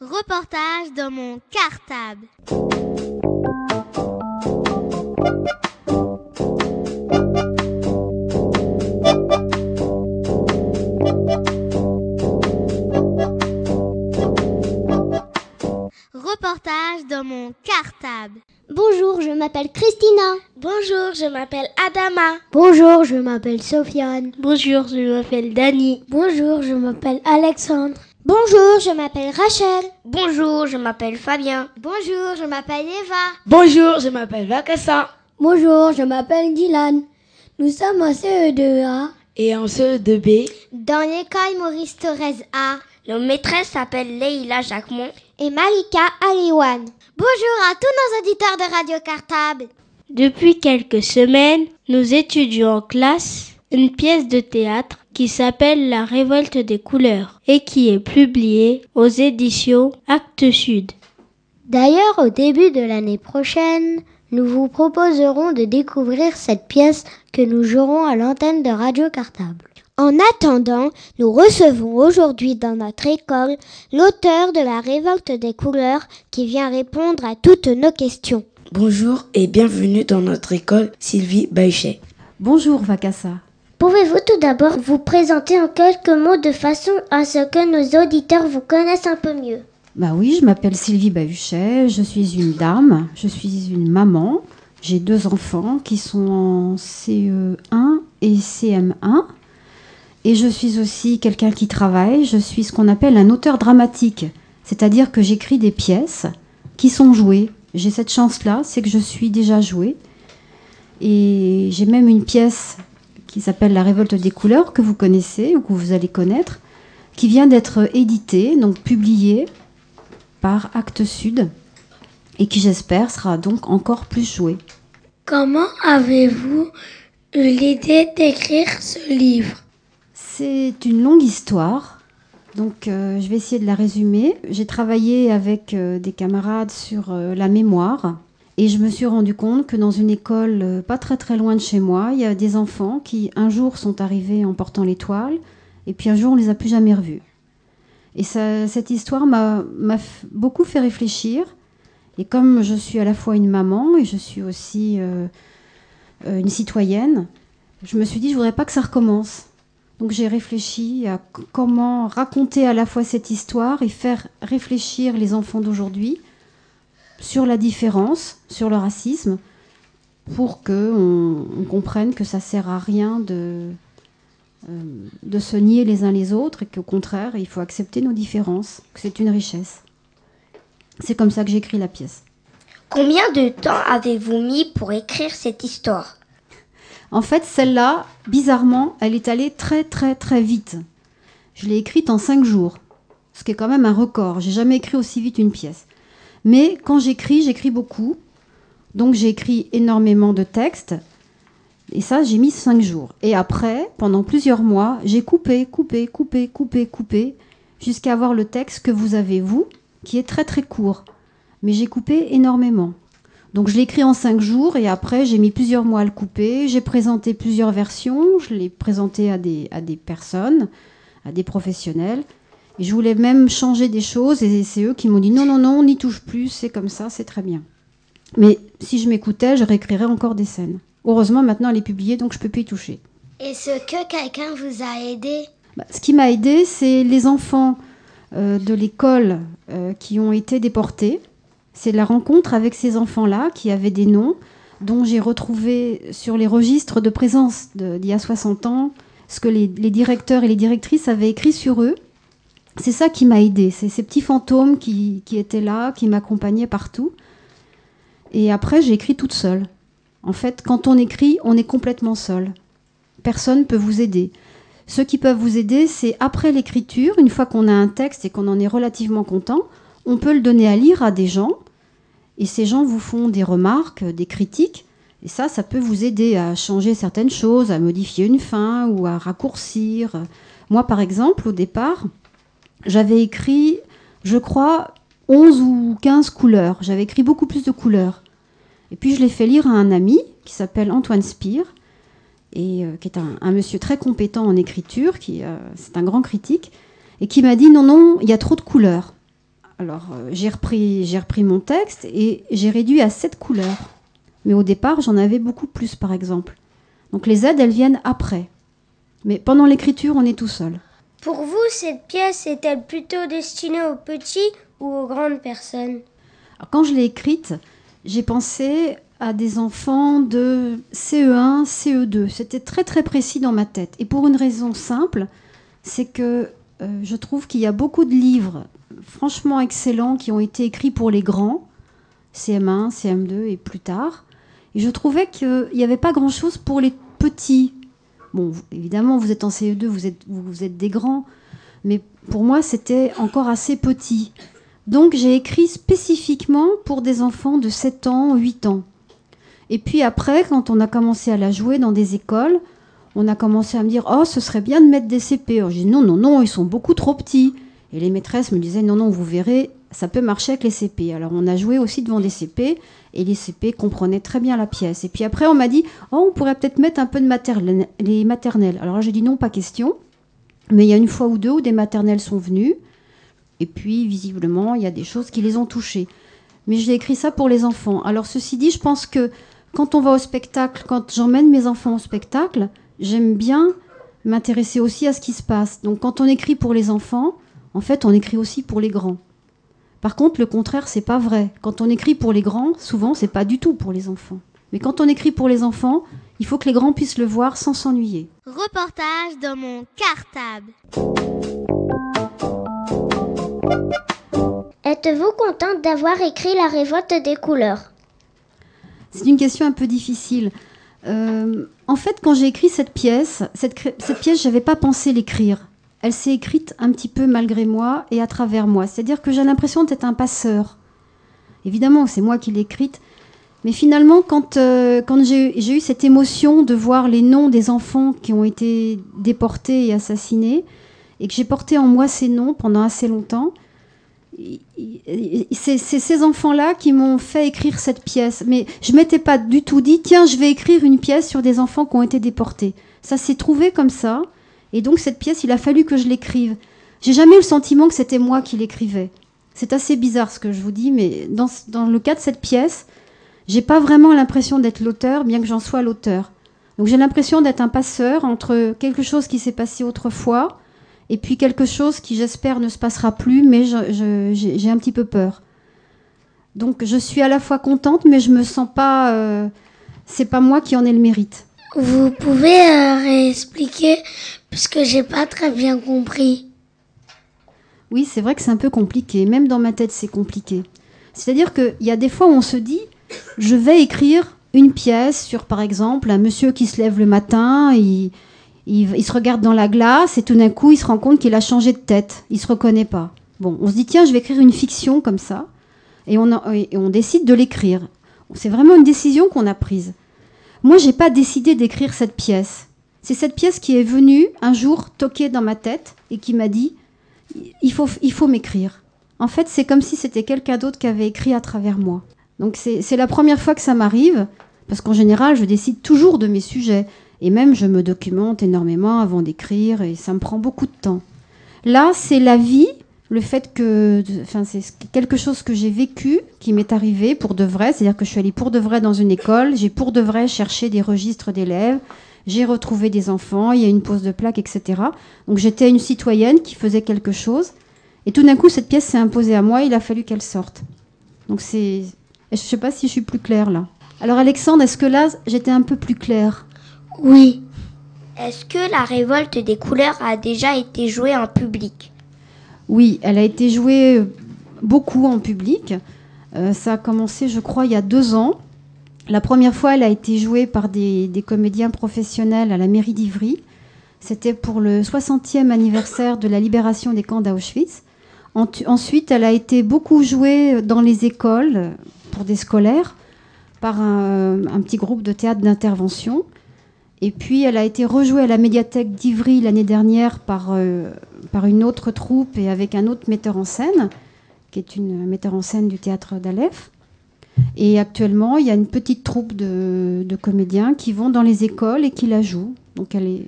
Reportage dans mon cartable. Reportage dans mon cartable. Bonjour, je m'appelle Christina. Bonjour, je m'appelle Adama. Bonjour, je m'appelle Sofiane. Bonjour, je m'appelle Dani. Bonjour, je m'appelle Alexandre. Bonjour, je m'appelle Rachel. Bonjour, je m'appelle Fabien. Bonjour, je m'appelle Eva. Bonjour, je m'appelle Vakassa. Bonjour, je m'appelle Dylan. Nous sommes en CE2A. Et en CE2B. Dans l'école Maurice Thorez A. Nos maîtresses s'appellent Leïla Jacquemont et Malika Aliwan. Bonjour à tous nos auditeurs de Radio Cartable. Depuis quelques semaines, nous étudions en classe une pièce de théâtre qui s'appelle La révolte des couleurs et qui est publiée aux éditions Actes Sud. D'ailleurs, au début de l'année prochaine, nous vous proposerons de découvrir cette pièce que nous jouerons à l'antenne de Radio Cartable. En attendant, nous recevons aujourd'hui dans notre école l'auteur de la révolte des couleurs qui vient répondre à toutes nos questions. Bonjour et bienvenue dans notre école Sylvie Baïchet. Bonjour Vakassa. Pouvez-vous tout d'abord vous présenter en quelques mots de façon à ce que nos auditeurs vous connaissent un peu mieux? Bah oui, je m'appelle Sylvie Bahuchet, je suis une dame, je suis une maman, j'ai deux enfants qui sont en CE1 et CM1. Et je suis aussi quelqu'un qui travaille, je suis ce qu'on appelle un auteur dramatique, c'est-à-dire que j'écris des pièces qui sont jouées. J'ai cette chance-là, c'est que je suis déjà jouée. Et j'ai même une pièce qui s'appelle La révolte des couleurs, que vous connaissez ou que vous allez connaître, qui vient d'être éditée, donc publiée par Actes Sud, et qui j'espère sera donc encore plus jouée. Comment avez-vous eu l'idée d'écrire ce livre? C'est une longue histoire, donc euh, je vais essayer de la résumer. J'ai travaillé avec euh, des camarades sur euh, la mémoire et je me suis rendu compte que dans une école pas très très loin de chez moi, il y a des enfants qui un jour sont arrivés en portant l'étoile et puis un jour on les a plus jamais revus. Et cette histoire m'a beaucoup fait réfléchir. Et comme je suis à la fois une maman et je suis aussi une citoyenne, je me suis dit je voudrais pas que ça recommence. Donc j'ai réfléchi à comment raconter à la fois cette histoire et faire réfléchir les enfants d'aujourd'hui sur la différence, sur le racisme, pour qu'on on comprenne que ça sert à rien de, euh, de se nier les uns les autres et qu'au contraire, il faut accepter nos différences, que c'est une richesse. C'est comme ça que j'écris la pièce. Combien de temps avez-vous mis pour écrire cette histoire? En fait, celle-là, bizarrement, elle est allée très très très vite. Je l'ai écrite en cinq jours, ce qui est quand même un record. J'ai jamais écrit aussi vite une pièce. Mais quand j'écris, j'écris beaucoup. Donc j'ai écrit énormément de textes. Et ça, j'ai mis cinq jours. Et après, pendant plusieurs mois, j'ai coupé, coupé, coupé, coupé, coupé, jusqu'à avoir le texte que vous avez, vous, qui est très très court. Mais j'ai coupé énormément. Donc je l'ai écrit en cinq jours et après j'ai mis plusieurs mois à le couper. J'ai présenté plusieurs versions, je l'ai présenté à des, à des personnes, à des professionnels. Et je voulais même changer des choses et c'est eux qui m'ont dit non, non, non, on n'y touche plus, c'est comme ça, c'est très bien. Mais si je m'écoutais, je réécrirais encore des scènes. Heureusement, maintenant elle est publiée, donc je peux plus y toucher. Est-ce que quelqu'un vous a aidé? Bah, Ce qui m'a aidé, c'est les enfants euh, de l'école euh, qui ont été déportés c'est la rencontre avec ces enfants-là qui avaient des noms, dont j'ai retrouvé sur les registres de présence d'il y a 60 ans ce que les, directeurs et les directrices avaient écrit sur eux. C'est ça qui m'a aidé, c'est ces petits fantômes qui, qui étaient là, qui m'accompagnaient partout. Et après, j'ai écrit toute seule. En fait, quand on écrit, on est complètement seul. Personne ne peut vous aider. Ceux qui peuvent vous aider, c'est après l'écriture, une fois qu'on a un texte et qu'on en est relativement content, on peut le donner à lire à des gens et ces gens vous font des remarques, des critiques. Et ça, ça peut vous aider à changer certaines choses, à modifier une fin ou à raccourcir. Moi, par exemple, au départ, j'avais écrit, je crois, 11 ou 15 couleurs. J'avais écrit beaucoup plus de couleurs. Et puis je l'ai fait lire à un ami qui s'appelle Antoine Spire, et euh, qui est un, monsieur très compétent en écriture, qui euh, c'est un grand critique, et qui m'a dit non, non, il y a trop de couleurs. Alors, euh, j'ai repris, j'ai repris mon texte et j'ai réduit à sept couleurs. Mais au départ, j'en avais beaucoup plus, par exemple. Donc les aides, elles viennent après. Mais pendant l'écriture, on est tout seul. Pour vous, cette pièce est-elle plutôt destinée aux petits ou aux grandes personnes? Quand je l'ai écrite, j'ai pensé à des enfants de CE1, CE2. C'était très très précis dans ma tête. Et pour une raison simple, c'est que euh, je trouve qu'il y a beaucoup de livres franchement excellents qui ont été écrits pour les grands, CM1, CM2 et plus tard. Et je trouvais qu'il n'y avait pas grand-chose pour les petits. Bon, évidemment, vous êtes en CE2, vous êtes, vous êtes des grands, mais pour moi, c'était encore assez petit. Donc j'ai écrit spécifiquement pour des enfants de 7 ans, 8 ans. Et puis après, quand on a commencé à la jouer dans des écoles, on a commencé à me dire Oh, ce serait bien de mettre des CP. j'ai dit Non, non, non, ils sont beaucoup trop petits. Et les maîtresses me disaient Non, non, vous verrez, ça peut marcher avec les CP. Alors on a joué aussi devant des CP et les CP comprenaient très bien la pièce. Et puis après, on m'a dit Oh, on pourrait peut-être mettre un peu de les maternelles. Alors j'ai dit Non, pas question. Mais il y a une fois ou deux où des maternelles sont venues. Et puis, visiblement, il y a des choses qui les ont touchées. Mais j'ai écrit ça pour les enfants. Alors, ceci dit, je pense que quand on va au spectacle, quand j'emmène mes enfants au spectacle, j'aime bien m'intéresser aussi à ce qui se passe. Donc quand on écrit pour les enfants, en fait, on écrit aussi pour les grands. Par contre, le contraire, c'est pas vrai. Quand on écrit pour les grands, souvent, c'est pas du tout pour les enfants. Mais quand on écrit pour les enfants, il faut que les grands puissent le voir sans s'ennuyer. Reportage dans mon cartable. Êtes-vous contente d'avoir écrit La révolte des couleurs? C'est une question un peu difficile. Euh, en fait, quand j'ai écrit cette pièce, cette, cette pièce, j'avais pas pensé l'écrire. Elle s'est écrite un petit peu malgré moi et à travers moi. C'est-à-dire que j'ai l'impression d'être un passeur. Évidemment, c'est moi qui l'ai écrite. Mais finalement, quand, euh, quand j'ai eu cette émotion de voir les noms des enfants qui ont été déportés et assassinés, et que j'ai porté en moi ces noms pendant assez longtemps, c'est ces enfants-là qui m'ont fait écrire cette pièce. Mais je m'étais pas du tout dit, tiens, je vais écrire une pièce sur des enfants qui ont été déportés. Ça s'est trouvé comme ça. Et donc cette pièce, il a fallu que je l'écrive. J'ai jamais eu le sentiment que c'était moi qui l'écrivais. C'est assez bizarre ce que je vous dis, mais dans, dans le cas de cette pièce, j'ai pas vraiment l'impression d'être l'auteur, bien que j'en sois l'auteur. Donc j'ai l'impression d'être un passeur entre quelque chose qui s'est passé autrefois et puis quelque chose qui j'espère ne se passera plus, mais j'ai un petit peu peur. Donc je suis à la fois contente, mais je me sens pas. Euh, c'est pas moi qui en ai le mérite. Vous pouvez euh, réexpliquer puisque j'ai pas très bien compris. Oui, c'est vrai que c'est un peu compliqué. Même dans ma tête, c'est compliqué. C'est-à-dire qu'il y a des fois où on se dit, je vais écrire une pièce sur, par exemple, un monsieur qui se lève le matin, il, il, se regarde dans la glace et tout d'un coup, il se rend compte qu'il a changé de tête. Il se reconnaît pas. Bon, on se dit tiens, je vais écrire une fiction comme ça, et on, et on décide de l'écrire. C'est vraiment une décision qu'on a prise. Moi, j'ai pas décidé d'écrire cette pièce. C'est cette pièce qui est venue un jour toquer dans ma tête et qui m'a dit il faut, il faut m'écrire. En fait, c'est comme si c'était quelqu'un d'autre qui avait écrit à travers moi. Donc c'est la première fois que ça m'arrive, parce qu'en général, je décide toujours de mes sujets. Et même, je me documente énormément avant d'écrire et ça me prend beaucoup de temps. Là, c'est la vie, le fait que. Enfin, c'est quelque chose que j'ai vécu, qui m'est arrivé pour de vrai. C'est-à-dire que je suis allée pour de vrai dans une école, j'ai pour de vrai cherché des registres d'élèves, j'ai retrouvé des enfants, il y a une pose de plaque, etc. Donc j'étais une citoyenne qui faisait quelque chose. Et tout d'un coup, cette pièce s'est imposée à moi, il a fallu qu'elle sorte. Donc c'est. Je ne sais pas si je suis plus claire là. Alors Alexandre, est-ce que là, j'étais un peu plus claire? Oui. Est-ce que la révolte des couleurs a déjà été jouée en public? Oui, elle a été jouée beaucoup en public. Euh, ça a commencé, je crois, il y a deux ans. La première fois, elle a été jouée par des, comédiens professionnels à la mairie d'Ivry. C'était pour le 60e anniversaire de la libération des camps d'Auschwitz. ensuite, elle a été beaucoup jouée dans les écoles pour des scolaires par un petit groupe de théâtre d'intervention. Et puis, elle a été rejouée à la médiathèque d'Ivry l'année dernière par, euh, par une autre troupe et avec un autre metteur en scène, qui est une metteur en scène du théâtre d'Aleph. Et actuellement, il y a une petite troupe de, de, comédiens qui vont dans les écoles et qui la jouent. Donc, elle est,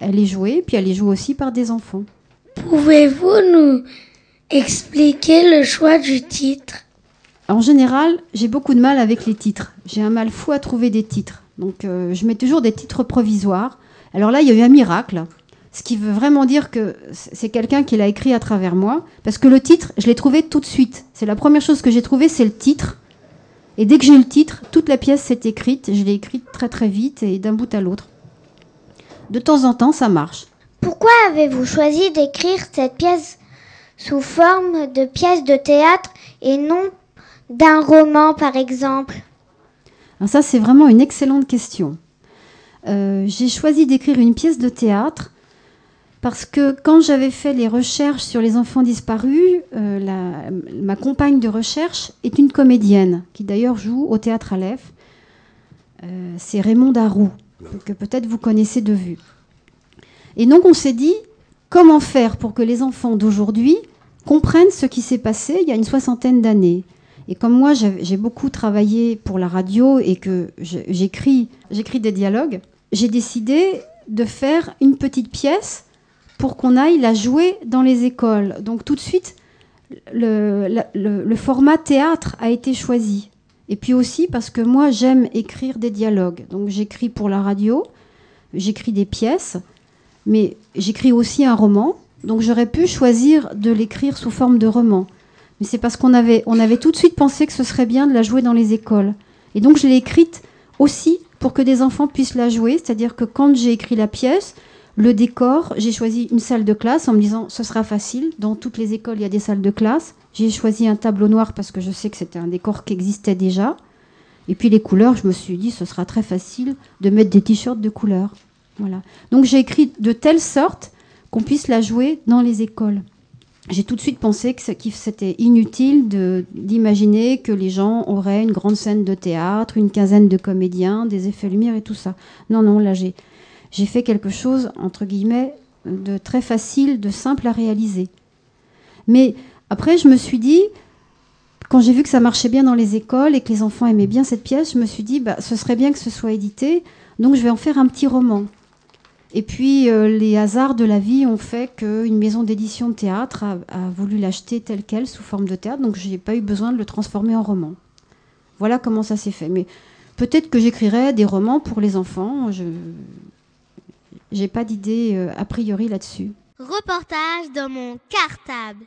elle est jouée, puis elle est jouée aussi par des enfants. Pouvez-vous nous Expliquez le choix du titre? En général, j'ai beaucoup de mal avec les titres. J'ai un mal fou à trouver des titres. Donc euh, je mets toujours des titres provisoires. Alors là, il y a eu un miracle. Ce qui veut vraiment dire que c'est quelqu'un qui l'a écrit à travers moi. Parce que le titre, je l'ai trouvé tout de suite. C'est la première chose que j'ai trouvée, c'est le titre. Et dès que j'ai eu le titre, toute la pièce s'est écrite. Je l'ai écrite très très vite et d'un bout à l'autre. De temps en temps, ça marche. Pourquoi avez-vous choisi d'écrire cette pièce sous forme de pièce de théâtre et non d'un roman, par exemple? Alors Ça, c'est vraiment une excellente question. Euh, j'ai choisi d'écrire une pièce de théâtre parce que quand j'avais fait les recherches sur les enfants disparus, euh, ma compagne de recherche est une comédienne qui d'ailleurs joue au théâtre Aleph. Euh, c'est Raymond Darou, que peut-être vous connaissez de vue. Et donc on s'est dit, comment faire pour que les enfants d'aujourd'hui comprennent ce qui s'est passé il y a une soixantaine d'années? Et comme moi, j'ai beaucoup travaillé pour la radio et que j'écris des dialogues, j'ai décidé de faire une petite pièce pour qu'on aille la jouer dans les écoles. Donc tout de suite, le, format théâtre a été choisi. Et puis aussi parce que moi, j'aime écrire des dialogues. Donc j'écris pour la radio, j'écris des pièces, mais j'écris aussi un roman. Donc j'aurais pu choisir de l'écrire sous forme de roman. Mais c'est parce qu'on avait, on avait tout de suite pensé que ce serait bien de la jouer dans les écoles. Et donc je l'ai écrite aussi pour que des enfants puissent la jouer. C'est-à-dire que quand j'ai écrit la pièce, le décor, j'ai choisi une salle de classe en me disant ce sera facile. Dans toutes les écoles, il y a des salles de classe. J'ai choisi un tableau noir parce que je sais que c'était un décor qui existait déjà. Et puis les couleurs, je me suis dit ce sera très facile de mettre des t-shirts de couleurs. Voilà. Donc j'ai écrit de telle sorte qu'on puisse la jouer dans les écoles. J'ai tout de suite pensé que c'était inutile d'imaginer que les gens auraient une grande scène de théâtre, une quinzaine de comédiens, des effets lumière et tout ça. Non, non, là j'ai j'ai fait quelque chose, entre guillemets, de très facile, de simple à réaliser. Mais après, je me suis dit, quand j'ai vu que ça marchait bien dans les écoles et que les enfants aimaient bien cette pièce, je me suis dit, bah, ce serait bien que ce soit édité, donc je vais en faire un petit roman. Et puis, euh, les hasards de la vie ont fait qu'une maison d'édition de théâtre a, voulu l'acheter tel quel, sous forme de théâtre, donc je n'ai pas eu besoin de le transformer en roman. Voilà comment ça s'est fait. Mais peut-être que j'écrirai des romans pour les enfants. J'ai pas d'idée euh, a priori là-dessus. Reportage dans mon cartable.